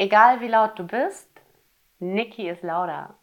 Egal wie laut du bist, Niki ist lauter.